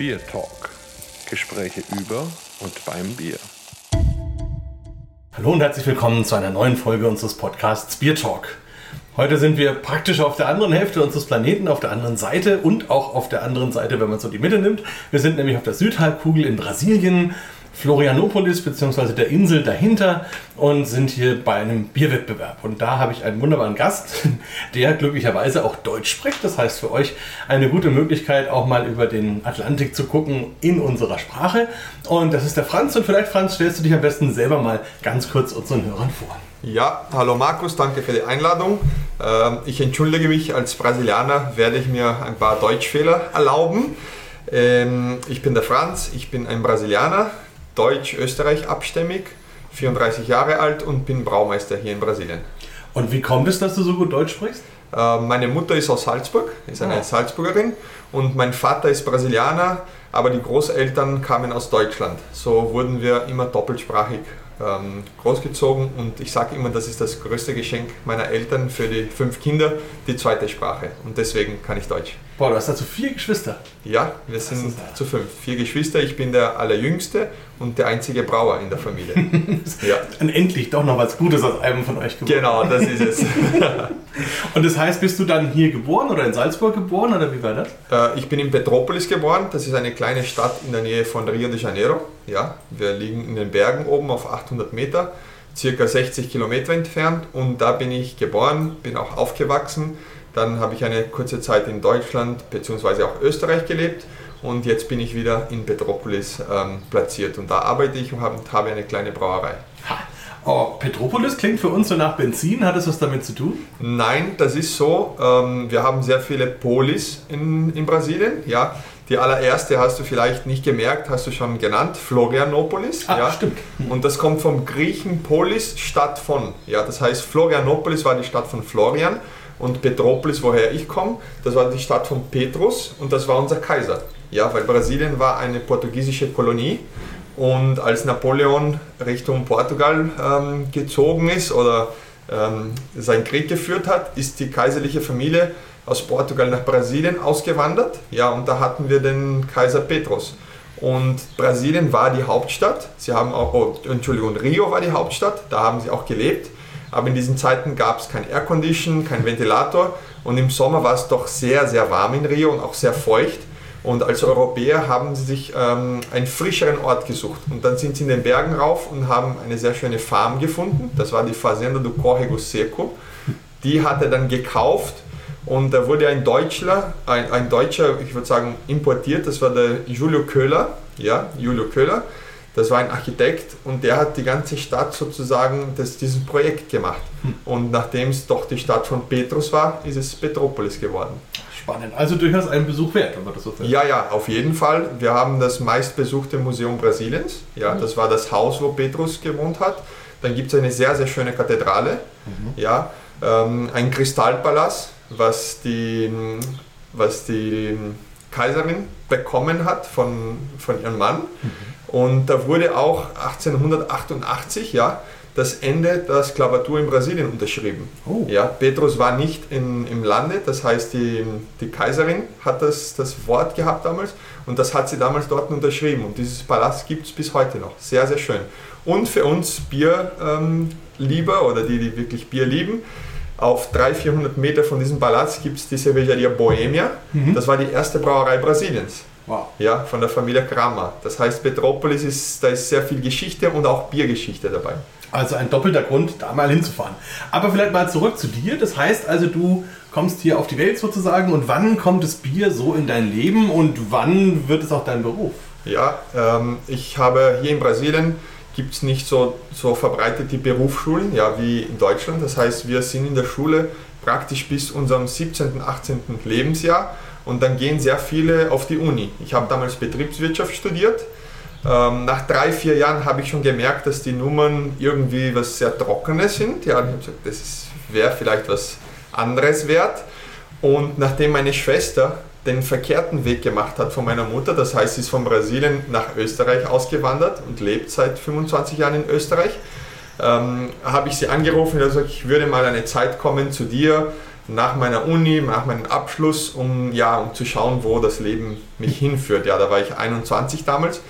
Beer Talk. Gespräche über und beim Bier. Hallo und herzlich willkommen zu einer neuen Folge unseres Podcasts Beer Talk. Heute sind wir praktisch auf der anderen Hälfte unseres Planeten, auf der anderen Seite und auch auf der anderen Seite, wenn man so die Mitte nimmt. Wir sind nämlich auf der Südhalbkugel in Brasilien Florianopolis bzw. der Insel dahinter und sind hier bei einem Bierwettbewerb. Und da habe ich einen wunderbaren Gast, der glücklicherweise auch Deutsch spricht. Das heißt für euch eine gute Möglichkeit, auch mal über den Atlantik zu gucken in unserer Sprache. Und das ist der Franz. Und vielleicht, Franz, stellst du dich am besten selber mal ganz kurz unseren Hörern vor. Ja, hallo Markus, danke für die Einladung. Ähm, ich entschuldige mich, als Brasilianer werde ich mir ein paar Deutschfehler erlauben. Ähm, ich bin der Franz, ich bin ein Brasilianer, Deutsch-Österreich abstämmig, 34 Jahre alt und bin Braumeister hier in Brasilien. Und wie kommt es, dass du so gut Deutsch sprichst? Äh, meine Mutter ist aus Salzburg, ist eine oh. Salzburgerin und mein Vater ist Brasilianer, aber die Großeltern kamen aus Deutschland. So wurden wir immer doppelsprachig ähm, großgezogen und ich sage immer, das ist das größte Geschenk meiner Eltern für die fünf Kinder, die zweite Sprache. Und deswegen kann ich Deutsch. Boah, du hast dazu vier Geschwister. Ja, wir sind zu fünf. Vier Geschwister, ich bin der allerjüngste und der einzige Brauer in der Familie. ja. Und endlich doch noch was Gutes aus einem von euch geworden. Genau, das ist es. und das heißt, bist du dann hier geboren oder in Salzburg geboren oder wie war das? Äh, ich bin in Petropolis geboren. Das ist eine kleine Stadt in der Nähe von Rio de Janeiro. Ja, wir liegen in den Bergen oben auf 800 Meter, circa 60 Kilometer entfernt. Und da bin ich geboren, bin auch aufgewachsen. Dann habe ich eine kurze Zeit in Deutschland bzw. auch Österreich gelebt und jetzt bin ich wieder in Petropolis ähm, platziert und da arbeite ich und habe, habe eine kleine Brauerei. Oh, Petropolis klingt für uns so nach Benzin. Hat es was damit zu tun? Nein, das ist so. Ähm, wir haben sehr viele Polis in, in Brasilien. Ja, die allererste hast du vielleicht nicht gemerkt, hast du schon genannt, Florianopolis. Ah, ja. stimmt. Und das kommt vom Griechen Polis, Stadt von. Ja, das heißt, Florianopolis war die Stadt von Florian und Petropolis, woher ich komme, das war die Stadt von Petrus und das war unser Kaiser. Ja, weil Brasilien war eine portugiesische Kolonie und als Napoleon Richtung Portugal ähm, gezogen ist oder ähm, seinen Krieg geführt hat, ist die kaiserliche Familie aus Portugal nach Brasilien ausgewandert. Ja, und da hatten wir den Kaiser Petrus. Und Brasilien war die Hauptstadt. Sie haben auch, oh, Entschuldigung, Rio war die Hauptstadt. Da haben sie auch gelebt. Aber in diesen Zeiten gab es kein Aircondition, kein Ventilator und im Sommer war es doch sehr, sehr warm in Rio und auch sehr feucht. Und als Europäer haben sie sich ähm, einen frischeren Ort gesucht. Und dann sind sie in den Bergen rauf und haben eine sehr schöne Farm gefunden. Das war die Fazenda do Córrego Seco. Die hat er dann gekauft und da wurde ein Deutscher, ein, ein Deutscher, ich würde sagen, importiert. Das war der Julio Köhler. Ja, Julio Köhler. Das war ein Architekt und der hat die ganze Stadt sozusagen das, dieses Projekt gemacht. Hm. Und nachdem es doch die Stadt von Petrus war, ist es Petropolis geworden. Spannend. Also durchaus ein Besuch wert, wenn man das so fällt. Ja, ja, auf jeden Fall. Wir haben das meistbesuchte Museum Brasiliens. Ja, mhm. das war das Haus, wo Petrus gewohnt hat. Dann gibt es eine sehr, sehr schöne Kathedrale. Mhm. Ja, ähm, ein Kristallpalast, was die, was die Kaiserin bekommen hat von, von ihrem Mann. Mhm. Und da wurde auch 1888 ja, das Ende der Sklavatur in Brasilien unterschrieben. Oh. Ja, Petrus war nicht in, im Lande, das heißt die, die Kaiserin hat das, das Wort gehabt damals und das hat sie damals dort unterschrieben. Und dieses Palast gibt es bis heute noch. Sehr, sehr schön. Und für uns Bierlieber ähm, oder die, die wirklich Bier lieben, auf 300, 400 Meter von diesem Palast gibt es die Cervejaria Bohemia. Mhm. Das war die erste Brauerei Brasiliens. Wow. Ja, von der Familie Kramer. Das heißt, Petropolis ist, da ist sehr viel Geschichte und auch Biergeschichte dabei. Also ein doppelter Grund, da mal hinzufahren. Aber vielleicht mal zurück zu dir. Das heißt also, du kommst hier auf die Welt sozusagen und wann kommt das Bier so in dein Leben und wann wird es auch dein Beruf? Ja, ähm, ich habe hier in Brasilien gibt es nicht so, so verbreitete Berufsschulen ja, wie in Deutschland. Das heißt, wir sind in der Schule praktisch bis unserem 17., 18. Lebensjahr und dann gehen sehr viele auf die Uni. Ich habe damals Betriebswirtschaft studiert. Ähm, nach drei, vier Jahren habe ich schon gemerkt, dass die Nummern irgendwie was sehr Trockenes sind. Ja, ich habe gesagt, das wäre vielleicht was anderes wert. Und nachdem meine Schwester den verkehrten Weg gemacht hat von meiner Mutter, das heißt, sie ist von Brasilien nach Österreich ausgewandert und lebt seit 25 Jahren in Österreich, ähm, habe ich sie angerufen und gesagt, ich würde mal eine Zeit kommen zu dir, nach meiner Uni, nach meinem Abschluss, um, ja, um zu schauen, wo das Leben mich hinführt. Ja, da war ich 21 damals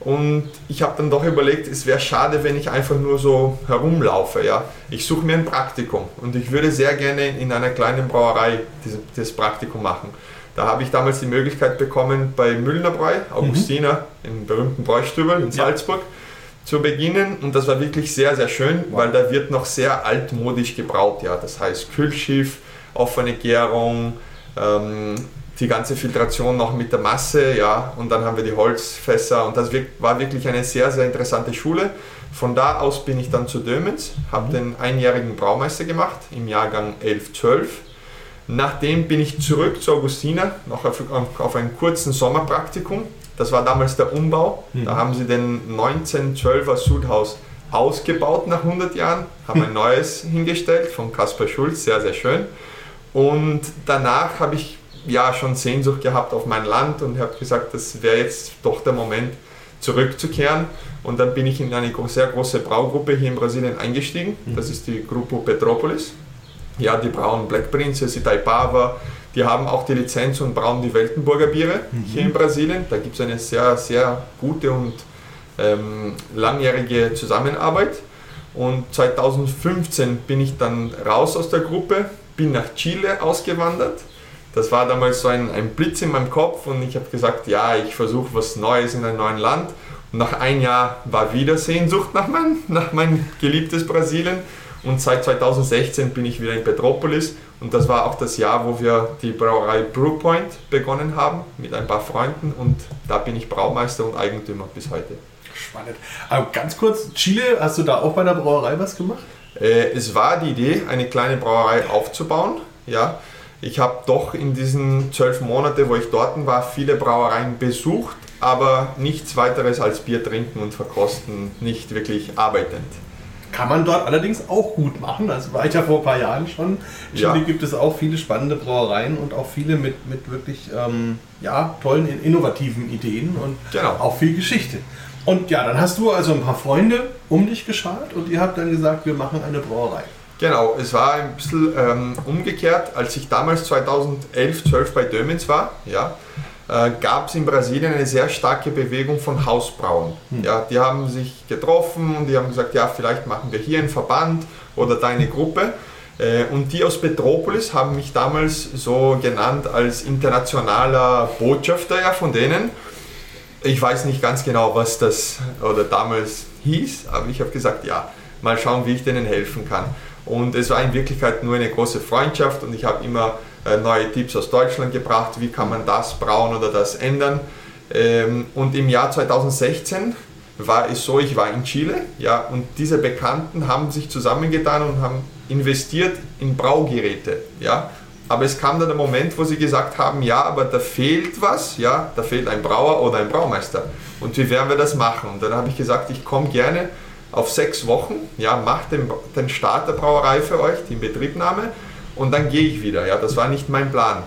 und ich habe dann doch überlegt, es wäre schade, wenn ich einfach nur so herumlaufe. Ja? Ich suche mir ein Praktikum und ich würde sehr gerne in einer kleinen Brauerei dieses, dieses Praktikum machen. Da habe ich damals die Möglichkeit bekommen, bei Müllner Brei, Augustiner, mhm. im berühmten Bräustübel in Salzburg, zu beginnen. Und das war wirklich sehr, sehr schön, weil da wird noch sehr altmodisch gebraut. Ja? Das heißt Kühlschiff, offene Gärung, ähm, die ganze Filtration noch mit der Masse, ja, und dann haben wir die Holzfässer und das war wirklich eine sehr, sehr interessante Schule. Von da aus bin ich dann zu Dömens, habe mhm. den einjährigen Braumeister gemacht im Jahrgang 11, 12. Nachdem bin ich zurück zu Augustina, noch auf, auf einen kurzen Sommerpraktikum. Das war damals der Umbau. Mhm. Da haben sie den 1912er Sudhaus ausgebaut nach 100 Jahren, haben ein neues hingestellt von Kaspar Schulz, sehr, sehr schön. Und danach habe ich ja schon Sehnsucht gehabt auf mein Land und habe gesagt, das wäre jetzt doch der Moment zurückzukehren. Und dann bin ich in eine sehr große Braugruppe hier in Brasilien eingestiegen. Mhm. Das ist die Grupo Petropolis. Ja, die brauen Black Princess, Itaipava. Die haben auch die Lizenz und brauen die Weltenburger Biere mhm. hier in Brasilien. Da gibt es eine sehr, sehr gute und ähm, langjährige Zusammenarbeit. Und 2015 bin ich dann raus aus der Gruppe, bin nach Chile ausgewandert das war damals so ein, ein Blitz in meinem Kopf und ich habe gesagt, ja, ich versuche was Neues in einem neuen Land. Und nach einem Jahr war wieder Sehnsucht nach mein, nach mein geliebtes Brasilien. Und seit 2016 bin ich wieder in Petropolis und das war auch das Jahr, wo wir die Brauerei Brewpoint begonnen haben mit ein paar Freunden und da bin ich Braumeister und Eigentümer bis heute. Spannend. Aber ganz kurz, Chile, hast du da auch bei der Brauerei was gemacht? Äh, es war die Idee, eine kleine Brauerei aufzubauen. Ja, ich habe doch in diesen zwölf Monaten, wo ich dort war, viele Brauereien besucht, aber nichts weiteres als Bier trinken und verkosten, nicht wirklich arbeitend. Kann man dort allerdings auch gut machen. Das war ich ja vor ein paar Jahren schon. In Chile ja. gibt es auch viele spannende Brauereien und auch viele mit, mit wirklich ähm, ja, tollen, innovativen Ideen und genau. auch viel Geschichte. Und ja, dann hast du also ein paar Freunde um dich geschart und ihr habt dann gesagt, wir machen eine Brauerei. Genau, es war ein bisschen ähm, umgekehrt. Als ich damals 2011, 12 bei Dömens war, ja, äh, gab es in Brasilien eine sehr starke Bewegung von Hausbrauen. Hm. Ja, die haben sich getroffen und die haben gesagt, ja, vielleicht machen wir hier einen Verband oder da eine Gruppe. Äh, und die aus Petropolis haben mich damals so genannt als internationaler Botschafter ja, von denen. Ich weiß nicht ganz genau, was das oder damals hieß, aber ich habe gesagt, ja, mal schauen, wie ich denen helfen kann. Und es war in Wirklichkeit nur eine große Freundschaft und ich habe immer äh, neue Tipps aus Deutschland gebracht, wie kann man das brauen oder das ändern. Ähm, und im Jahr 2016 war es so, ich war in Chile ja, und diese Bekannten haben sich zusammengetan und haben investiert in Braugeräte. Ja. Aber es kam dann der Moment, wo sie gesagt haben, ja, aber da fehlt was, ja, da fehlt ein Brauer oder ein Braumeister. Und wie werden wir das machen? Und dann habe ich gesagt, ich komme gerne auf sechs Wochen, ja, mache den, den Start der Brauerei für euch, die Inbetriebnahme und dann gehe ich wieder. Ja, das war nicht mein Plan.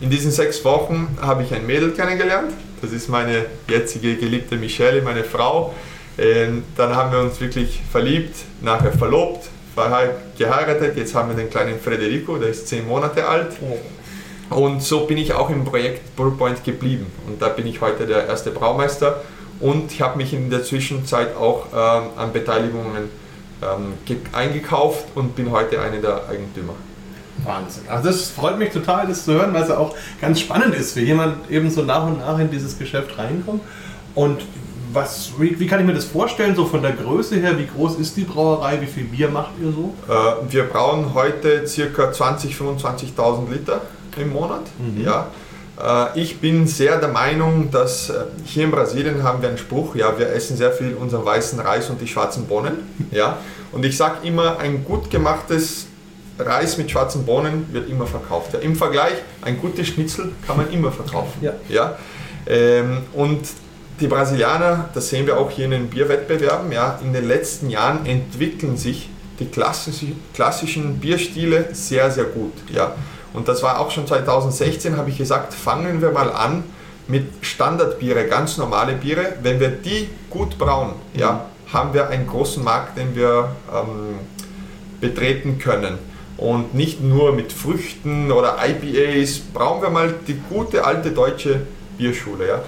In diesen sechs Wochen habe ich ein Mädel kennengelernt. Das ist meine jetzige geliebte Michelle, meine Frau. Ähm, dann haben wir uns wirklich verliebt, nachher verlobt, geheiratet. Jetzt haben wir den kleinen Federico, der ist zehn Monate alt. Und so bin ich auch im Projekt Brewpoint geblieben. Und da bin ich heute der erste Braumeister und ich habe mich in der Zwischenzeit auch ähm, an Beteiligungen ähm, eingekauft und bin heute einer der Eigentümer. Wahnsinn. Also das freut mich total, das zu hören, weil es auch ganz spannend ist, wie jemand eben so nach und nach in dieses Geschäft reinkommt. Und was, wie, wie, kann ich mir das vorstellen, so von der Größe her, wie groß ist die Brauerei, wie viel Bier macht ihr so? Äh, wir brauen heute ca. 20.000, 25.000 Liter im Monat. Mhm. Ja. Äh, ich bin sehr der Meinung, dass äh, hier in Brasilien haben wir einen Spruch, ja, wir essen sehr viel unseren weißen Reis und die schwarzen Bohnen. Ja? Und ich sage immer, ein gut gemachtes Reis mit schwarzen Bohnen wird immer verkauft. Ja? Im Vergleich, ein gutes Schnitzel kann man immer verkaufen. Ja. Ja? Ähm, und die Brasilianer, das sehen wir auch hier in den Bierwettbewerben, ja, in den letzten Jahren entwickeln sich die klassischen Bierstile sehr, sehr gut. Ja. Und das war auch schon 2016, habe ich gesagt, fangen wir mal an mit Standardbiere, ganz normale Biere. Wenn wir die gut brauen, ja, haben wir einen großen Markt, den wir ähm, betreten können. Und nicht nur mit Früchten oder IPAs, brauchen wir mal die gute alte deutsche Bierschule. Ja.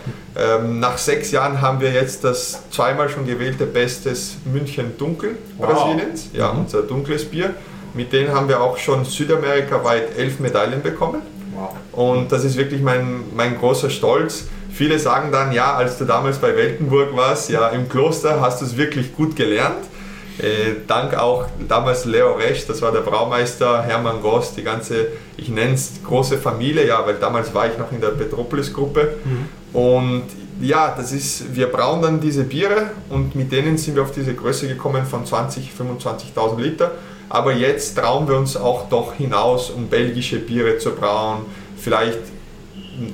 Ähm, nach sechs Jahren haben wir jetzt das zweimal schon gewählte Bestes München Dunkel Wow. Brasiliens, ja, Mhm. unser dunkles Bier. Mit denen haben wir auch schon südamerikaweit elf Medaillen bekommen. Wow. Und das ist wirklich mein, mein großer Stolz. Viele sagen dann, ja, als du damals bei Weltenburg warst, ja, im Kloster hast du es wirklich gut gelernt. Äh, dank auch damals Leo Resch, das war der Braumeister, Hermann Goss, die ganze, ich nenne es große Familie, ja, weil damals war ich noch in der Petropolis-Gruppe. Und ja, das ist, wir brauen dann diese Biere und mit denen sind wir auf diese Größe gekommen von 20, 25.000 Liter. Aber jetzt trauen wir uns auch doch hinaus, um belgische Biere zu brauen, vielleicht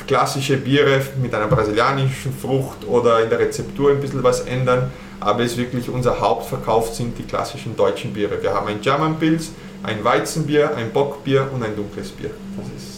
klassische Biere mit einer brasilianischen Frucht oder in der Rezeptur ein bisschen was ändern. Aber es ist wirklich unser Hauptverkauf sind die klassischen deutschen Biere. Wir haben ein German Pils, ein Weizenbier, ein Bockbier und ein dunkles Bier. Das ist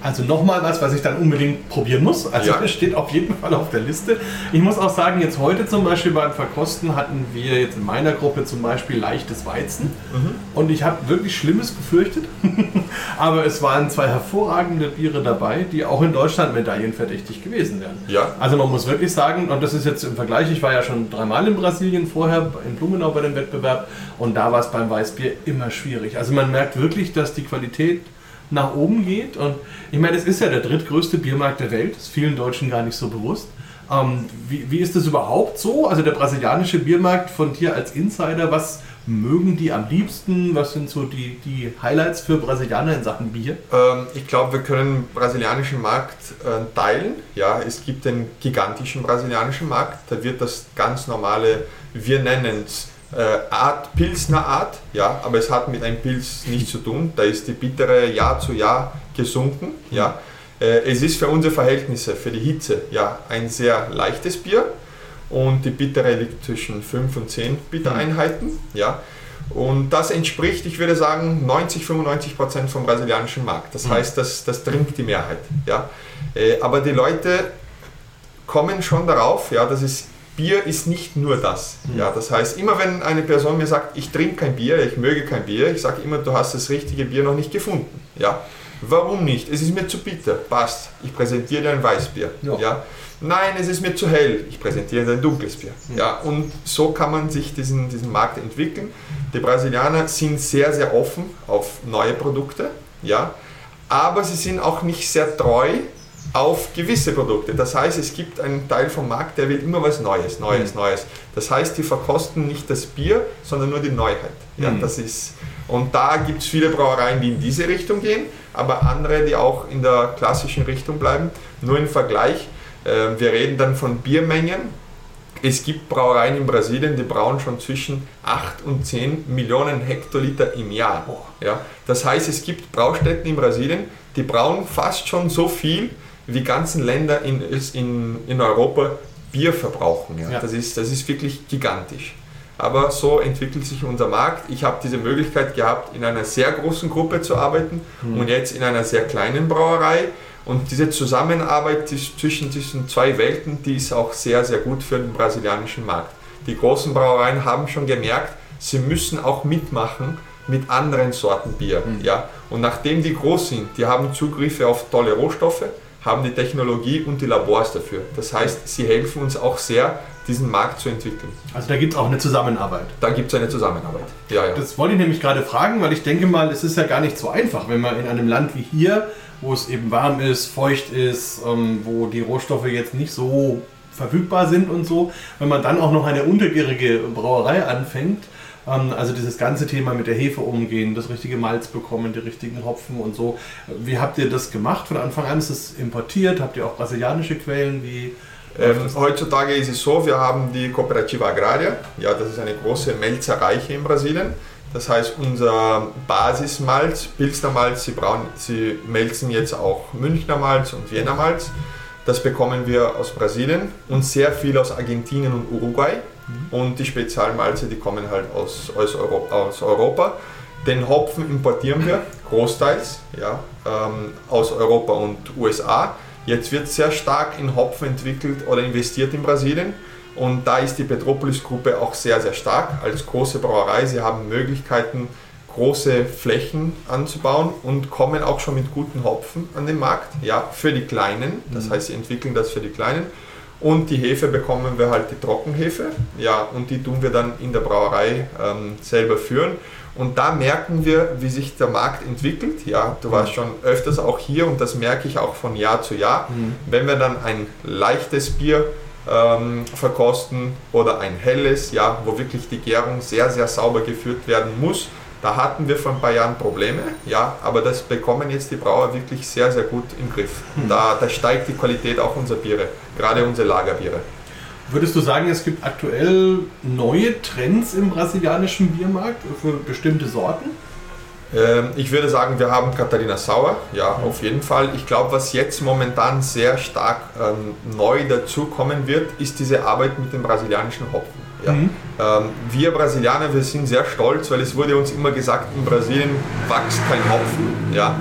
Also nochmal was, was ich dann unbedingt probieren muss. Also Ja. das steht auf jeden Fall auf der Liste. Ich muss auch sagen, jetzt heute zum Beispiel beim Verkosten hatten wir jetzt in meiner Gruppe zum Beispiel leichtes Weizen. Mhm. Und ich habe wirklich Schlimmes befürchtet. Aber es waren zwei hervorragende Biere dabei, die auch in Deutschland medaillenverdächtig gewesen wären. Ja. Also man muss wirklich sagen, und das ist jetzt im Vergleich, ich war ja schon dreimal in Brasilien vorher, in Blumenau bei dem Wettbewerb, und da war es beim Weißbier immer schwierig. Also man merkt wirklich, dass die Qualität nach oben geht. Und ich meine, es ist ja der drittgrößte Biermarkt der Welt, ist vielen Deutschen gar nicht so bewusst. Ähm, wie, wie ist das überhaupt so? Also der brasilianische Biermarkt von dir als Insider, was mögen die am liebsten? Was sind so die, die Highlights für Brasilianer in Sachen Bier? Ähm, ich glaube, wir können den brasilianischen Markt äh, teilen. Ja, es gibt den gigantischen brasilianischen Markt. Da wird das ganz normale, wir nennen es äh, Art, Pilsner Art, ja, aber es hat mit einem Pilz nichts zu tun. Da ist die bittere Jahr zu Jahr gesunken. Ja. Äh, es ist für unsere Verhältnisse, für die Hitze, ja, ein sehr leichtes Bier und die bittere liegt zwischen 5 und 10 Bittereinheiten. Ja. Und das entspricht, ich würde sagen, 90, 95 Prozent vom brasilianischen Markt. Das heißt, das, das trinkt die Mehrheit. Ja. Äh, Aber die Leute kommen schon darauf, ja, dass es Bier ist nicht nur das. Ja, das heißt, immer wenn eine Person mir sagt, ich trinke kein Bier, ich möge kein Bier, ich sage immer, du hast das richtige Bier noch nicht gefunden. Ja. Warum nicht? Es ist mir zu bitter. Passt. Ich präsentiere dir ein Weißbier. Ja. Ja. Nein, es ist mir zu hell. Ich präsentiere dir ein dunkles Bier. Ja. Und so kann man sich diesen, diesen Markt entwickeln. Die Brasilianer sind sehr, sehr offen auf neue Produkte. Ja. Aber sie sind auch nicht sehr treu auf gewisse Produkte. Das heißt, es gibt einen Teil vom Markt, der will immer was Neues, Neues, Neues. Das heißt, die verkosten nicht das Bier, sondern nur die Neuheit. Ja, Mhm. das ist, und da gibt es viele Brauereien, die in diese Richtung gehen, aber andere, die auch in der klassischen Richtung bleiben. Nur im Vergleich, äh, wir reden dann von Biermengen. Es gibt Brauereien in Brasilien, die brauen schon zwischen 8 und 10 Millionen Hektoliter im Jahr. Ja, das heißt, es gibt Braustätten in Brasilien, die brauen fast schon so viel, wie ganzen Länder in, in, in Europa Bier verbrauchen. Ja. Ja. Das, ist, das ist wirklich gigantisch. Aber so entwickelt sich unser Markt. Ich habe diese Möglichkeit gehabt, in einer sehr großen Gruppe zu arbeiten und jetzt in einer sehr kleinen Brauerei. Und diese Zusammenarbeit zwischen diesen zwei Welten, die ist auch sehr, sehr gut für den brasilianischen Markt. Die großen Brauereien haben schon gemerkt, sie müssen auch mitmachen mit anderen Sorten Bier. Ja? Und nachdem die groß sind, die haben Zugriffe auf tolle Rohstoffe, haben die Technologie und die Labors dafür. Das heißt, sie helfen uns auch sehr, diesen Markt zu entwickeln. Also da gibt es auch eine Zusammenarbeit. Da gibt es eine Zusammenarbeit. Ja, ja. Das wollte ich nämlich gerade fragen, weil ich denke mal, es ist ja gar nicht so einfach, wenn man in einem Land wie hier, wo es eben warm ist, feucht ist, ähm, wo die Rohstoffe jetzt nicht so verfügbar sind und so, wenn man dann auch noch eine untergärige Brauerei anfängt, also dieses ganze Thema mit der Hefe umgehen, das richtige Malz bekommen, die richtigen Hopfen und so. Wie habt ihr das gemacht von Anfang an? Ist es importiert? Habt ihr auch brasilianische Quellen? Wie Ähm, heutzutage ist es so, wir haben die Cooperativa Agraria, ja, das ist eine große Melzerei hier in Brasilien. Das heißt, unser Basismalz, Pilsner Malz, sie, brauen, sie melzen jetzt auch Münchner Malz und Wiener Malz. Das bekommen wir aus Brasilien und sehr viel aus Argentinien und Uruguay. Und die Spezialmalze, die kommen halt aus, aus, Europa, aus Europa. Den Hopfen importieren wir großteils ja, ähm, aus Europa und USA. Jetzt wird sehr stark in Hopfen entwickelt oder investiert in Brasilien. Und da ist die Petropolis-Gruppe auch sehr, sehr stark als große Brauerei. Sie haben Möglichkeiten, große Flächen anzubauen und kommen auch schon mit guten Hopfen an den Markt, ja, für die Kleinen. Das heißt, sie entwickeln das für die Kleinen. Und die Hefe bekommen wir halt die Trockenhefe, ja, und die tun wir dann in der Brauerei ähm, selber führen. Und da merken wir, wie sich der Markt entwickelt. Ja, du warst schon öfters auch hier und das merke ich auch von Jahr zu Jahr. Wenn wir dann ein leichtes Bier ähm, verkosten oder ein helles, ja, wo wirklich die Gärung sehr, sehr sauber geführt werden muss, da hatten wir vor ein paar Jahren Probleme, ja, aber das bekommen jetzt die Brauer wirklich sehr, sehr gut im Griff. Da, da steigt die Qualität auch unserer Biere, gerade unsere Lagerbiere. Würdest du sagen, es gibt aktuell neue Trends im brasilianischen Biermarkt für bestimmte Sorten? Ähm, ich würde sagen, wir haben Katharina Sauer, ja, auf jeden Fall. Ich glaube, was jetzt momentan sehr stark ähm, neu dazukommen wird, ist diese Arbeit mit dem brasilianischen Hopfen. Ja. Mhm. Ähm, wir Brasilianer, wir sind sehr stolz, weil es wurde uns immer gesagt, in Brasilien wächst kein Hopfen. Ja.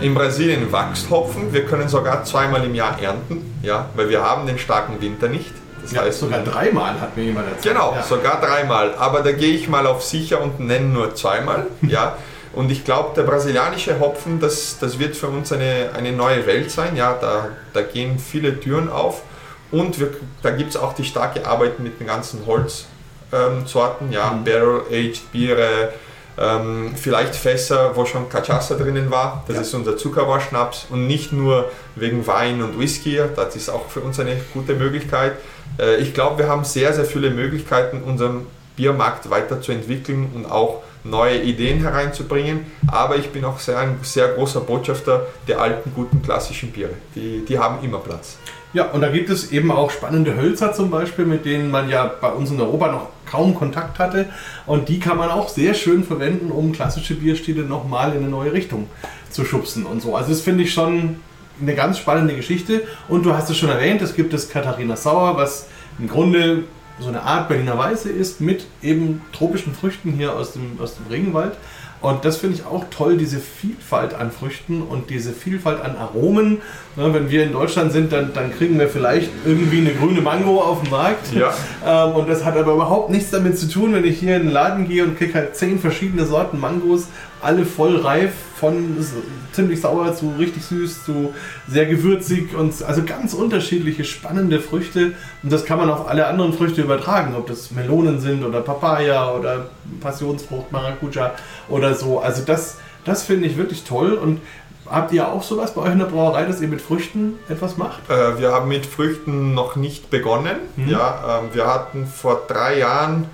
In Brasilien wächst Hopfen, wir können sogar zweimal im Jahr ernten, ja, weil wir haben den starken Winter nicht. Das Ja, heißt, sogar dreimal hat mir jemand erzählt. Genau, ja. sogar dreimal. Aber da gehe ich mal auf sicher und nenne nur zweimal. ja. Und ich glaube, der brasilianische Hopfen, das, das wird für uns eine, eine neue Welt sein. Ja, da, da gehen viele Türen auf. Und wir, da gibt es auch die starke Arbeit mit den ganzen Holzsorten, ja, Mhm. Barrel-Aged Biere, ähm, vielleicht Fässer, wo schon Cachaça drinnen war. Das Ja. ist unser Zuckerrohrschnaps und nicht nur wegen Wein und Whisky. Das ist auch für uns eine gute Möglichkeit. Äh, ich glaube, wir haben sehr, sehr viele Möglichkeiten, unseren Biermarkt weiterzuentwickeln und auch neue Ideen hereinzubringen. Aber ich bin auch sehr, ein sehr großer Botschafter der alten, guten, klassischen Biere. Die, die haben immer Platz. Ja, und da gibt es eben auch spannende Hölzer zum Beispiel, mit denen man ja bei uns in Europa noch kaum Kontakt hatte. Und die kann man auch sehr schön verwenden, um klassische Bierstile nochmal in eine neue Richtung zu schubsen und so. Also das finde ich schon eine ganz spannende Geschichte. Und du hast es schon erwähnt, es gibt das Katharina Sauer, was im Grunde so eine Art Berliner Weiße ist mit eben tropischen Früchten hier aus dem, aus dem Regenwald. Und das finde ich auch toll, diese Vielfalt an Früchten und diese Vielfalt an Aromen. Ne, wenn wir in Deutschland sind, dann, dann kriegen wir vielleicht irgendwie eine grüne Mango auf dem Markt. Ja. Ähm, und das hat aber überhaupt nichts damit zu tun, wenn ich hier in den Laden gehe und kriege halt zehn verschiedene Sorten Mangos, alle voll reif, von ziemlich sauer zu richtig süß zu sehr gewürzig und also ganz unterschiedliche spannende Früchte. Und das kann man auf alle anderen Früchte übertragen, ob das Melonen sind oder Papaya oder Passionsfrucht, Maracuja oder so. Also das, das finde ich wirklich toll. Und habt ihr auch sowas bei euch in der Brauerei, dass ihr mit Früchten etwas macht? Äh, wir haben mit Früchten noch nicht begonnen. Ja, ähm, wir hatten vor drei Jahren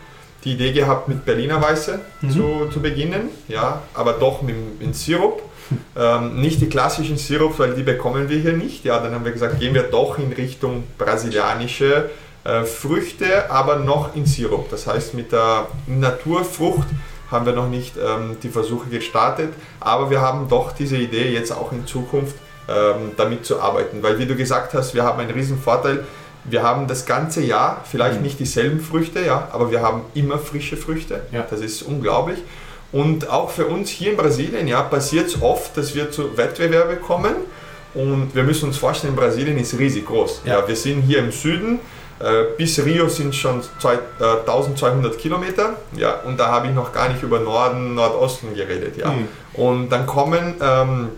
die Idee gehabt, mit Berliner Weiße zu, zu beginnen, ja, aber doch mit, mit Sirup. Ähm, nicht die klassischen Sirups, weil die bekommen wir hier nicht. Ja, dann haben wir gesagt, gehen wir doch in Richtung brasilianische äh, Früchte, aber noch in Sirup. Das heißt, mit der Naturfrucht haben wir noch nicht ähm, die Versuche gestartet, aber wir haben doch diese Idee jetzt auch in Zukunft ähm, damit zu arbeiten, weil wie du gesagt hast, wir haben einen riesen Vorteil. Wir haben das ganze Jahr vielleicht nicht dieselben Früchte, ja, aber wir haben immer frische Früchte. Ja. Das ist unglaublich. Und auch für uns hier in Brasilien ja, passiert es oft, dass wir zu Wettbewerben kommen. Und wir müssen uns vorstellen, Brasilien ist riesig groß. Ja. Ja. wir sind hier im Süden. Äh, bis Rio sind schon zwei, äh, 1200 Kilometer. Ja, und da habe ich noch gar nicht über Norden, Nordosten geredet. Ja. Mhm. Und dann kommen ähm,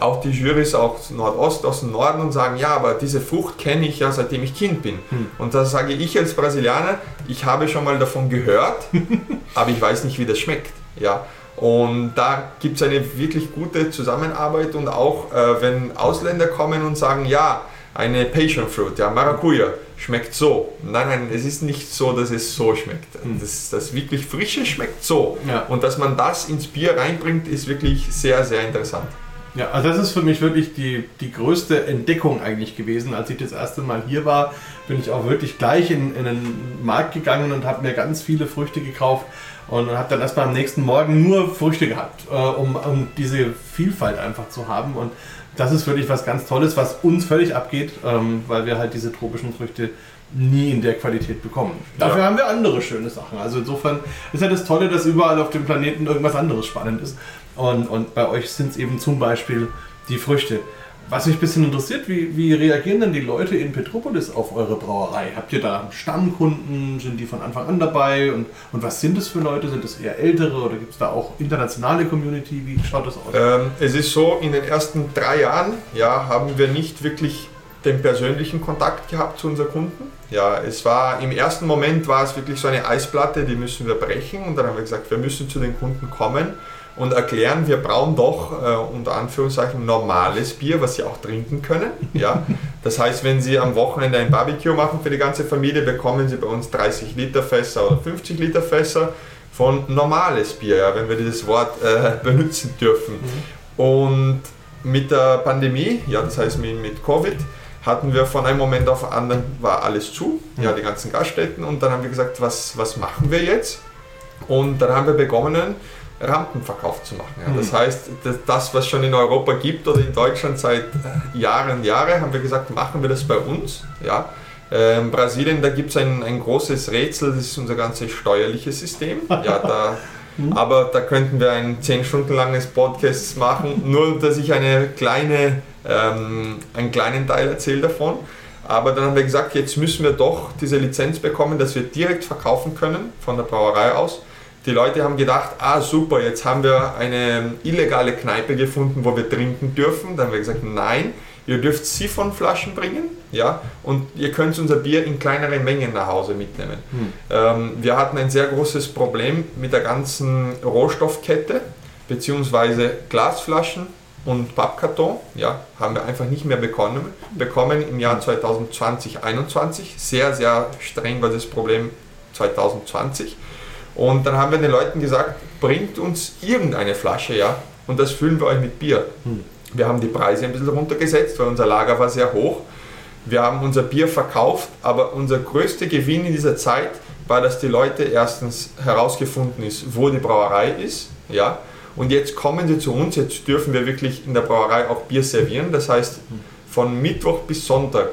auch die Jurys aus Nordost, aus dem Norden und sagen, ja, aber diese Frucht kenne ich ja seitdem ich Kind bin. Hm. Und da sage ich als Brasilianer, ich habe schon mal davon gehört, aber ich weiß nicht, wie das schmeckt. Ja. Und da gibt es eine wirklich gute Zusammenarbeit und auch äh, wenn Ausländer kommen und sagen, ja, eine Passion Fruit, ja, Maracuja, schmeckt so. Nein, nein, es ist nicht so, dass es so schmeckt. Das, das wirklich Frische schmeckt so. Ja. Und dass man das ins Bier reinbringt, ist wirklich sehr, sehr interessant. Ja, also das ist für mich wirklich die, die größte Entdeckung eigentlich gewesen. Als ich das erste Mal hier war, bin ich auch wirklich gleich in, in den Markt gegangen und habe mir ganz viele Früchte gekauft und habe dann erstmal am nächsten Morgen nur Früchte gehabt, äh, um, um diese Vielfalt einfach zu haben. Und das ist wirklich was ganz Tolles, was uns völlig abgeht, ähm, weil wir halt diese tropischen Früchte nie in der Qualität bekommen. Dafür Ja. haben wir andere schöne Sachen. Also insofern ist ja das Tolle, dass überall auf dem Planeten irgendwas anderes spannend ist. Und, und bei euch sind es eben zum Beispiel die Früchte. Was mich ein bisschen interessiert, wie, wie reagieren denn die Leute in Petropolis auf eure Brauerei? Habt ihr da Stammkunden? Sind die von Anfang an dabei? Und, und was sind es für Leute? Sind es eher ältere oder gibt es da auch internationale Community? Wie schaut das aus? Ähm, es ist so, in den ersten drei Jahren ja, haben wir nicht wirklich den persönlichen Kontakt gehabt zu unseren Kunden. Ja, es war im ersten Moment war es wirklich so eine Eisplatte, die müssen wir brechen und dann haben wir gesagt, wir müssen zu den Kunden kommen und erklären, wir brauchen doch äh, unter Anführungszeichen normales Bier, was sie auch trinken können. Ja? Das heißt, wenn sie am Wochenende ein Barbecue machen für die ganze Familie, bekommen sie bei uns 30 Liter Fässer oder 50 Liter Fässer von normales Bier, ja, wenn wir dieses Wort äh, benutzen dürfen. Mhm. Und mit der Pandemie, ja, das heißt mit, mit Covid, hatten wir von einem Moment auf den anderen, war alles zu, mhm. ja, die ganzen Gaststätten und dann haben wir gesagt, was, was machen wir jetzt? Und dann haben wir begonnen, Rampenverkauf zu machen. Ja. Das mhm. heißt, das, was schon in Europa gibt oder in Deutschland seit Jahren und Jahren, haben wir gesagt, machen wir das bei uns. Ja. Ähm, Brasilien, da gibt es ein, ein großes Rätsel, das ist unser ganzes steuerliches System. Ja, da, mhm. aber da könnten wir ein 10 Stunden langes Podcast machen, nur dass ich eine kleine, ähm, einen kleinen Teil erzähle davon. Aber dann haben wir gesagt, jetzt müssen wir doch diese Lizenz bekommen, dass wir direkt verkaufen können von der Brauerei aus. Die Leute haben gedacht, ah super, jetzt haben wir eine illegale Kneipe gefunden, wo wir trinken dürfen. Dann haben wir gesagt, nein, ihr dürft Siphonflaschen bringen, ja, und ihr könnt unser Bier in kleineren Mengen nach Hause mitnehmen. Hm. Ähm, wir hatten ein sehr großes Problem mit der ganzen Rohstoffkette, beziehungsweise Glasflaschen und Pappkarton, ja, haben wir einfach nicht mehr bekommen, bekommen im Jahr 2020, 2021. Sehr, sehr streng war das Problem 2020. Und dann haben wir den Leuten gesagt, bringt uns irgendeine Flasche, ja, und das füllen wir euch mit Bier. Hm. Wir haben die Preise ein bisschen runtergesetzt, weil unser Lager war sehr hoch. Wir haben unser Bier verkauft, aber unser größter Gewinn in dieser Zeit war, dass die Leute erstens herausgefunden ist, wo die Brauerei ist, ja, und jetzt kommen sie zu uns, jetzt dürfen wir wirklich in der Brauerei auch Bier servieren, das heißt von Mittwoch bis Sonntag,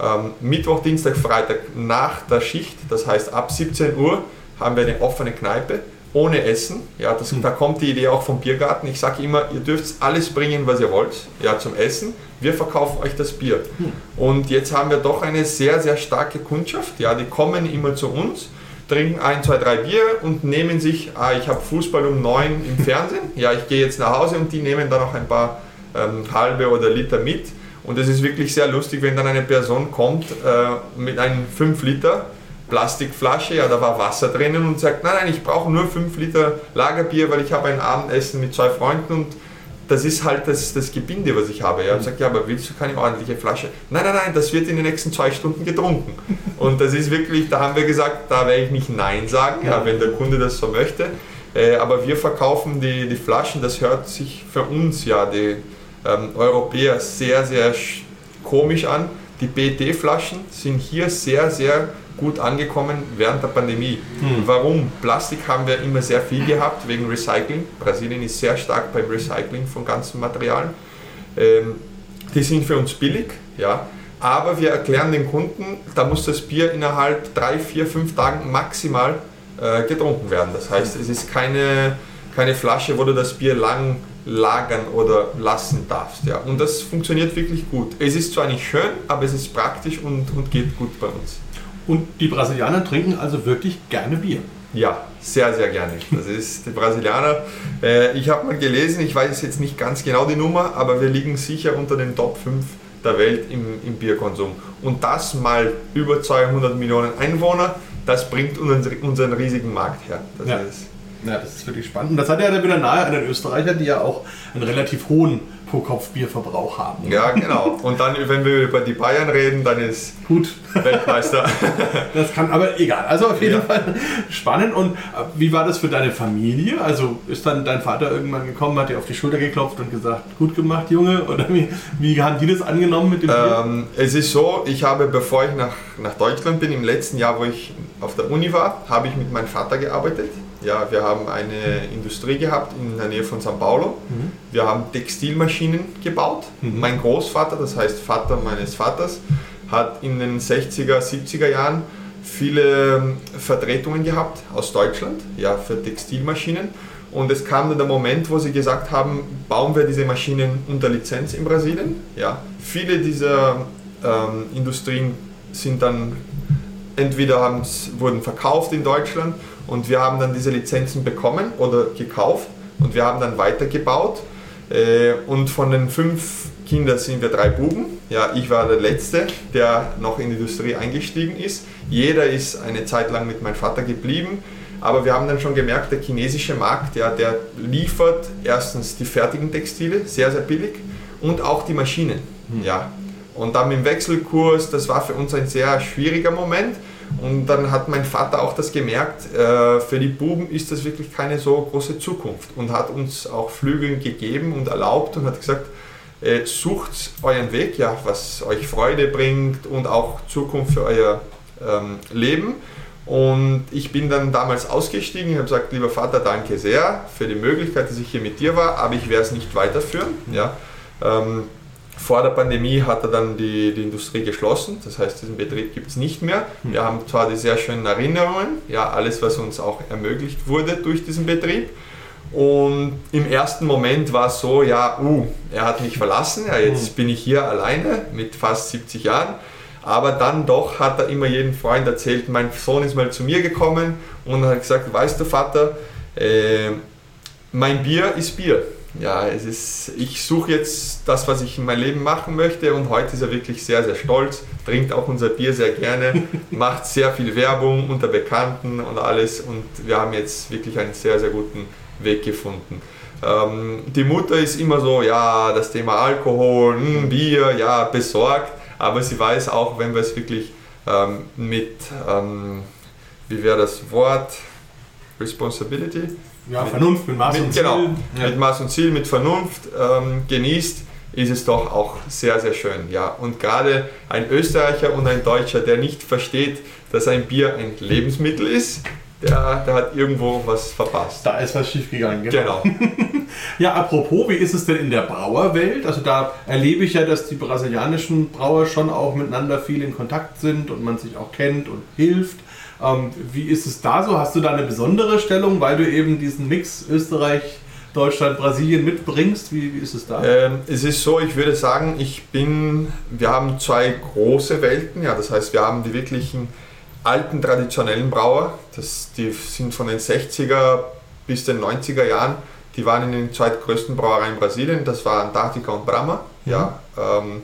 ähm, Mittwoch, Dienstag, Freitag nach der Schicht, das heißt ab 17 Uhr haben wir eine offene Kneipe ohne Essen. Ja, das, mhm. Da kommt die Idee auch vom Biergarten. Ich sage immer, ihr dürft alles bringen, was ihr wollt, ja, zum Essen. Wir verkaufen euch das Bier. Mhm. Und jetzt haben wir doch eine sehr, sehr starke Kundschaft. Ja, die kommen immer zu uns, trinken ein, zwei, drei Bier und nehmen sich, ah, ich habe Fußball um neun im Fernsehen. Ja, ich gehe jetzt nach Hause und die nehmen dann noch ein paar ähm, halbe oder Liter mit. Und es ist wirklich sehr lustig, wenn dann eine Person kommt äh, mit einem 5 Liter Plastikflasche, ja, da war Wasser drinnen und sagt, nein, nein, ich brauche nur 5 Liter Lagerbier, weil ich habe ein Abendessen mit zwei Freunden und das ist halt das, das Gebinde, was ich habe. Ja. Und sagt, ja, aber willst du keine ordentliche Flasche? Nein, nein, nein, das wird in den nächsten zwei Stunden getrunken. Und das ist wirklich, da haben wir gesagt, da werde ich nicht Nein sagen, ja, wenn der Kunde das so möchte. Äh, aber wir verkaufen die, die Flaschen, das hört sich für uns ja, die ähm, Europäer, sehr, sehr komisch an. Die PET-Flaschen sind hier sehr, sehr gut angekommen während der Pandemie. Hm. Warum? Plastik haben wir immer sehr viel gehabt wegen Recycling. Brasilien ist sehr stark beim Recycling von ganzen Materialien. Ähm, die sind für uns billig, ja. Aber wir erklären den Kunden, da muss das Bier innerhalb drei, vier, fünf Tagen maximal äh, getrunken werden. Das heißt, es ist keine, keine Flasche, wo du das Bier lang lagern oder lassen darfst. Ja. Und das funktioniert wirklich gut. Es ist zwar nicht schön, aber es ist praktisch und, und geht gut bei uns. Und die Brasilianer trinken also wirklich gerne Bier. Ja, sehr, sehr gerne. Das ist die Brasilianer. Äh, ich habe mal gelesen, ich weiß jetzt nicht ganz genau die Nummer, aber wir liegen sicher unter den Top 5 der Welt im, im Bierkonsum. Und das mal über 200 Millionen Einwohner, das bringt unseren, unseren riesigen Markt her. Das ja. ist ja, das ist wirklich spannend. Und das hat ja dann wieder nahe an den Österreichern, die ja auch einen relativ hohen pro Kopf Bierverbrauch haben. Ja, genau. Und dann, wenn wir über die Bayern reden, dann ist gut Weltmeister. das kann, aber egal. Also auf jeden ja. Fall spannend. Und äh, wie war das für deine Familie? Also ist dann dein Vater irgendwann gekommen, hat dir auf die Schulter geklopft und gesagt, gut gemacht, Junge? Oder wie, wie haben die das angenommen mit dem Bier? Ähm, es ist so, ich habe, bevor ich nach, nach Deutschland bin, im letzten Jahr, wo ich auf der Uni war, habe ich mit meinem Vater gearbeitet. Ja, wir haben eine Industrie gehabt in der Nähe von São Paulo. Mhm. Wir haben Textilmaschinen gebaut. Mhm. Mein Großvater, das heißt Vater meines Vaters, hat in den 60er, 70er Jahren viele ähm, Vertretungen gehabt aus Deutschland ja, für Textilmaschinen. Und es kam dann der Moment, wo sie gesagt haben, bauen wir diese Maschinen unter Lizenz in Brasilien. Ja, viele dieser ähm, Industrien sind dann entweder wurden verkauft in Deutschland und wir haben dann diese Lizenzen bekommen oder gekauft und wir haben dann weitergebaut. Äh, und von den fünf Kindern sind wir drei Buben. Ja, ich war der Letzte, der noch in die Industrie eingestiegen ist. Jeder ist eine Zeit lang mit meinem Vater geblieben. Aber wir haben dann schon gemerkt, der chinesische Markt, ja, der liefert erstens die fertigen Textile sehr, sehr billig und auch die Maschinen. Hm. Ja. Und dann mit dem Wechselkurs, das war für uns ein sehr schwieriger Moment. Und dann hat mein Vater auch das gemerkt, äh, für die Buben ist das wirklich keine so große Zukunft und hat uns auch Flügel gegeben und erlaubt und hat gesagt, äh, sucht euren Weg, ja, was euch Freude bringt und auch Zukunft für euer ähm, Leben. Und ich bin dann damals ausgestiegen. Ich habe gesagt, lieber Vater, danke sehr für die Möglichkeit, dass ich hier mit dir war, aber ich werde es nicht weiterführen. Ja. Ähm, vor der Pandemie hat er dann die, die Industrie geschlossen, das heißt, diesen Betrieb gibt es nicht mehr. Hm. Wir haben zwar die sehr schönen Erinnerungen, ja, alles, was uns auch ermöglicht wurde durch diesen Betrieb. Und im ersten Moment war es so, ja, uh, er hat mich verlassen, ja, jetzt hm. bin ich hier alleine mit fast 70 Jahren. Aber dann doch hat er immer jeden Freund erzählt, mein Sohn ist mal zu mir gekommen und hat gesagt, weißt du Vater, äh, mein Bier ist Bier ja, es ist, ich suche jetzt das, was ich in meinem Leben machen möchte und heute ist er wirklich sehr, sehr stolz, trinkt auch unser Bier sehr gerne, macht sehr viel Werbung unter Bekannten und alles und wir haben jetzt wirklich einen sehr, sehr guten Weg gefunden. Ähm, die Mutter ist immer so, ja, das Thema Alkohol, mh, hm, Bier, ja, besorgt, aber sie weiß auch, wenn wir es wirklich ähm, mit, ähm, wie wäre das Wort, Responsibility, ja, mit, Vernunft, mit Maß mit, und Ziel. Genau, ja. mit Maß und Ziel, mit Vernunft ähm, genießt, ist es doch auch sehr, sehr schön. Ja. Und gerade ein Österreicher und ein Deutscher, der nicht versteht, dass ein Bier ein Lebensmittel ist, der, der hat irgendwo was verpasst. Da ist was schiefgegangen, genau. genau. ja, apropos, wie ist es denn in der Brauerwelt? Also da erlebe ich ja, dass die brasilianischen Brauer schon auch miteinander viel in Kontakt sind und man sich auch kennt und hilft. Ähm, wie ist es da so? Hast du da eine besondere Stellung, weil du eben diesen Mix Österreich, Deutschland, Brasilien mitbringst? Wie, wie ist es da? Ähm, es ist so, ich würde sagen, ich bin, wir haben zwei große Welten. Ja, das heißt, wir haben die wirklichen alten traditionellen Brauer, das, die sind von den 60er bis den 90er Jahren, die waren in den zweitgrößten Brauereien Brasilien, das war Antarctica und Brahma. Mhm. Ja, ähm,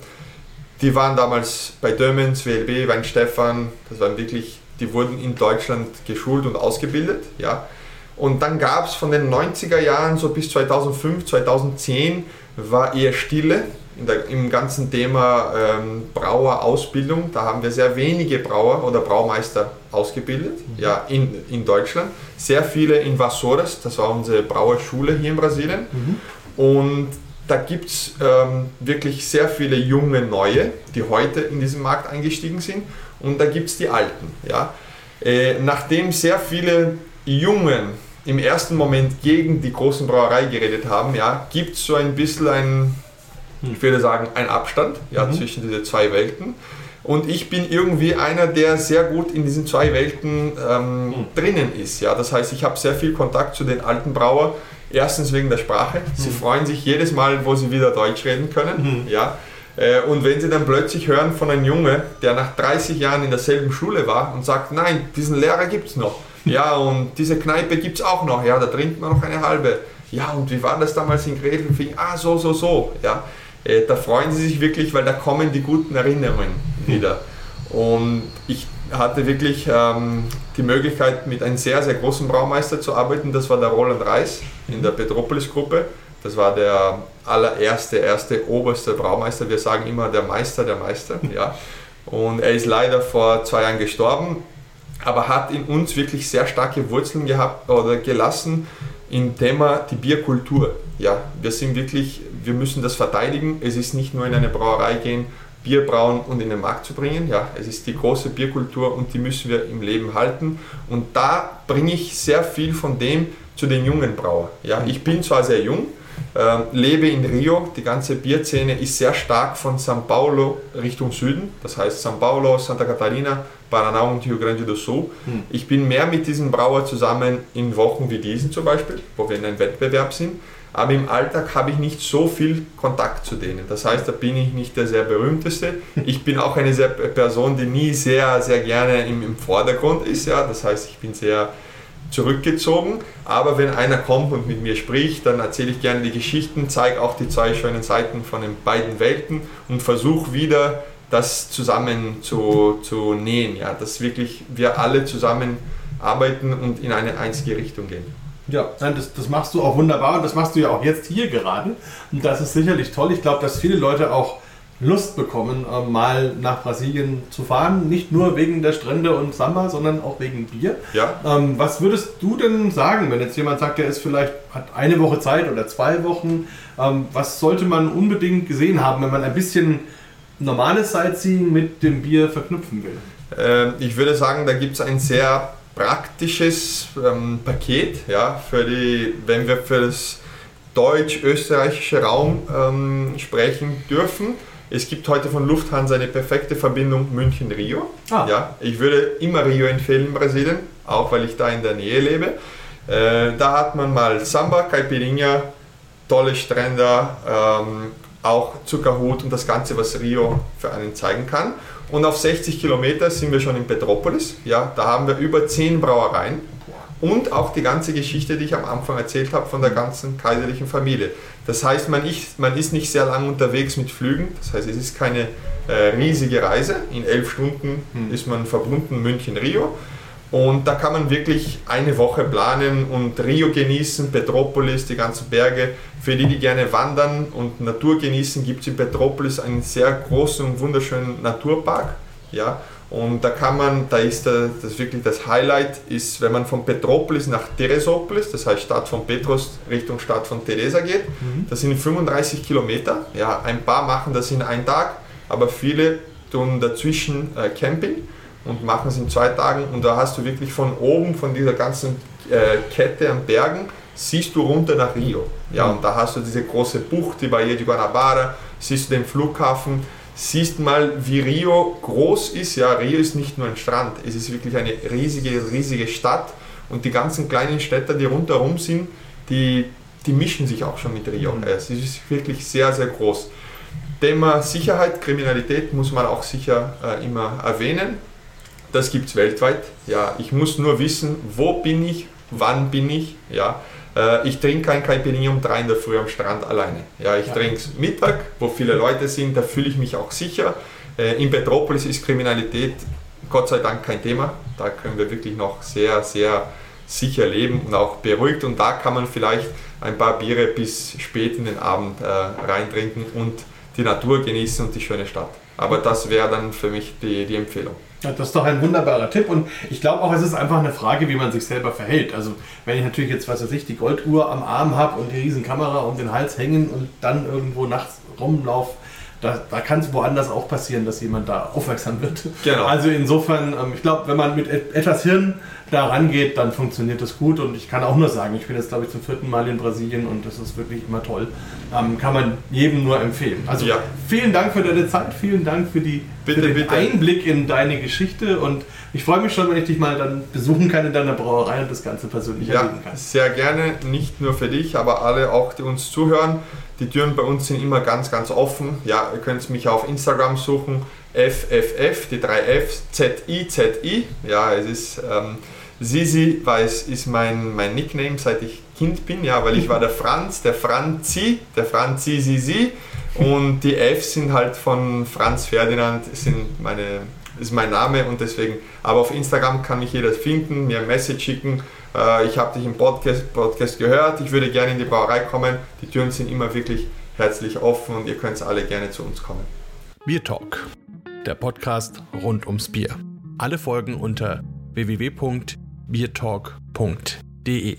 die waren damals bei Dömens, WLB, Weinstefan, das waren wirklich die wurden in Deutschland geschult und ausgebildet. Ja. Und dann gab es von den 90er Jahren so bis 2005, 2010 war eher Stille der, im ganzen Thema ähm, Brauerausbildung. Da haben wir sehr wenige Brauer oder Braumeister ausgebildet mhm. ja, in, in Deutschland. Sehr viele in Vassores, das war unsere Brauerschule hier in Brasilien. Mhm. Und da gibt es ähm, wirklich sehr viele junge Neue, die heute in diesen Markt eingestiegen sind und da gibt es die Alten. Ja? Äh, nachdem sehr viele Jungen im ersten Moment gegen die großen Brauerei geredet haben, ja, gibt es so ein bisschen ein, ich würde sagen, ein Abstand ja, mhm. zwischen diese zwei Welten. Und ich bin irgendwie einer, der sehr gut in diesen zwei Welten ähm, mhm. drinnen ist. Ja? Das heißt, ich habe sehr viel Kontakt zu den alten Brauern. Erstens wegen der Sprache. Sie mhm. freuen sich jedes Mal, wo sie wieder Deutsch reden können. Mhm. Ja? Äh, und wenn sie dann plötzlich hören von einem Junge, der nach 30 Jahren in derselben Schule war und sagt, nein, diesen Lehrer gibt es noch. Ja, und diese Kneipe gibt es auch noch. Ja, da trinkt man noch eine halbe. Ja, und wie war das damals in Gredelfing? Ah, so, so, so. Ja, äh, da freuen sie sich wirklich, weil da kommen die guten Erinnerungen wieder. Und ich hatte wirklich ähm, die Möglichkeit, mit einem sehr, sehr großen Braumeister zu arbeiten. Das war der Roland Reis in der Petropolis-Gruppe. Das war der allererste, erste oberste Braumeister. Wir sagen immer der Meister, der Meister. Ja. Und er ist leider vor zwei Jahren gestorben, aber hat in uns wirklich sehr starke Wurzeln gehabt oder gelassen im Thema die Bierkultur. Ja, wir sind wirklich, wir müssen das verteidigen. Es ist nicht nur in eine Brauerei gehen, Bier brauen und in den Markt zu bringen. Ja, es ist die große Bierkultur und die müssen wir im Leben halten. Und da bringe ich sehr viel von dem zu den jungen Brauern. Ja, ich bin zwar sehr jung, Ähm, lebe in Rio. Die ganze Bierszene ist sehr stark von São Paulo Richtung Süden. Das heißt São Paulo, Santa Catarina, Paraná und Rio Grande do Sul. Hm. Ich bin mehr mit diesen Brauer zusammen in Wochen wie diesen zum Beispiel, wo wir in einem Wettbewerb sind. Aber im Alltag habe ich nicht so viel Kontakt zu denen. Das heißt, da bin ich nicht der sehr berühmteste. Ich bin auch eine sehr Person, die nie sehr, sehr gerne im, im Vordergrund ist. Ja? Das heißt, ich bin sehr zurückgezogen. Aber wenn einer kommt und mit mir spricht, dann erzähle ich gerne die Geschichten, zeige auch die zwei schönen Seiten von den beiden Welten und versuche wieder das zusammen zu, zu nähen. Ja? Dass wirklich wir alle zusammen arbeiten und in eine einzige Richtung gehen. Ja, das, das machst du auch wunderbar und das machst du ja auch jetzt hier gerade. Und das ist sicherlich toll. Ich glaube, dass viele Leute auch Lust bekommen, äh, mal nach Brasilien zu fahren. Nicht nur wegen der Strände und Samba, sondern auch wegen Bier. Ja. Ähm, was würdest du denn sagen, wenn jetzt jemand sagt, der ist vielleicht, hat eine Woche Zeit oder zwei Wochen? Ähm, was sollte man unbedingt gesehen haben, wenn man ein bisschen normales Sightseeing mit dem Bier verknüpfen will? Ähm, ich würde sagen, da gibt es ein sehr praktisches Paket, ja, für die, wenn wir für das deutsch-österreichische Raum sprechen dürfen es gibt heute von Lufthansa eine perfekte Verbindung München-Rio. Ah. Ja, ich würde immer Rio empfehlen, Brasilien, auch weil ich da in der Nähe lebe. Äh, da hat man mal Samba, Caipirinha, tolle Strände, ähm, auch Zuckerhut und das Ganze, was Rio für einen zeigen kann. Und auf 60 Kilometer sind wir schon in Petropolis. Ja, da haben wir über 10 Brauereien und auch die ganze Geschichte, die ich am Anfang erzählt habe von der ganzen kaiserlichen Familie. Das heißt, man, ich, man ist nicht sehr lange unterwegs mit Flügen, das heißt, es ist keine äh, riesige Reise. In elf Stunden hm. ist man verbunden München-Rio. Und da kann man wirklich eine Woche planen und Rio genießen, Petropolis, die ganzen Berge. Für die, die gerne wandern und Natur genießen, gibt es in Petropolis einen sehr großen und wunderschönen Naturpark. Ja, und da kann man, da ist das, das wirklich das Highlight, ist, wenn man von Petropolis nach Teresopolis, das heißt Stadt von Petros Richtung Stadt von Teresa geht. Mhm. Das sind 35 Kilometer. Ja, ein paar machen das in einem Tag, aber viele tun dazwischen äh, Camping und machen es in zwei Tagen. Und da hast du wirklich von oben, von dieser ganzen äh, Kette an Bergen, siehst du runter nach Rio. Ja, mhm. und da hast du diese große Bucht, die Baía de Guanabara, siehst du den Flughafen siehst mal, wie Rio groß ist. Ja, Rio ist nicht nur ein Strand, es ist wirklich eine riesige, riesige Stadt und die ganzen kleinen Städte, die rundherum sind, die, die mischen sich auch schon mit Rio. Mhm. Es ist wirklich sehr, sehr groß. Thema Sicherheit, Kriminalität muss man auch sicher äh, immer erwähnen. Das gibt es weltweit. Ja, ich muss nur wissen, wo bin ich, wann bin ich. Ja, äh, ich trinke kein Caipirinha um drei in der Früh am Strand alleine. Ja, ich ja. trinke es Mittag, wo viele Leute sind, da fühle ich mich auch sicher. Äh, in Petropolis ist Kriminalität Gott sei Dank kein Thema. Da können wir wirklich noch sehr, sehr sicher leben und auch beruhigt. Und da kann man vielleicht ein paar Biere bis spät in den Abend äh, reintrinken und die Natur genießen und die schöne Stadt. Aber das wäre dann für mich die, die Empfehlung. Das ist doch ein wunderbarer Tipp und ich glaube auch, es ist einfach eine Frage, wie man sich selber verhält. Also wenn ich natürlich jetzt, was weiß ich, die Golduhr am Arm habe und die Riesenkamera um den Hals hängen und dann irgendwo nachts rumlaufe, da, da kann es woanders auch passieren, dass jemand da aufmerksam wird. Genau. Also insofern, ähm, ich glaube, wenn man mit etwas Hirn da rangeht, dann funktioniert das gut. Und ich kann auch nur sagen, ich bin jetzt, glaube ich, zum vierten Mal in Brasilien und das ist wirklich immer toll. Ähm, kann man jedem nur empfehlen. Also ja. vielen Dank für deine Zeit, vielen Dank für, die, bitte, für den bitte. Einblick in deine Geschichte und ich freue mich schon, wenn ich dich mal dann besuchen kann in deiner Brauerei und das Ganze persönlich ja, erleben kann. Sehr gerne, nicht nur für dich, aber alle auch, die uns zuhören. Die Türen bei uns sind immer ganz, ganz offen. Ja, ihr könnt mich auf Instagram suchen. FFF, die drei F, ZI, ZI. Ja, es ist ähm, Sisi, weil es ist mein, mein Nickname, seit ich Kind bin, ja, weil ich war der Franz, der Franzi, der Franzi Sisi. Und die F sind halt von Franz Ferdinand, sind meine, ist mein Name und deswegen, aber auf Instagram kann mich jeder finden, mir ein Message schicken äh, ich habe dich im Podcast, Podcast gehört, ich würde gerne in die Brauerei kommen. Die Türen sind immer wirklich herzlich offen und ihr könnt alle gerne zu uns kommen. Bier Talk, der Podcast rund ums Bier. Alle Folgen unter www.biertalk.de.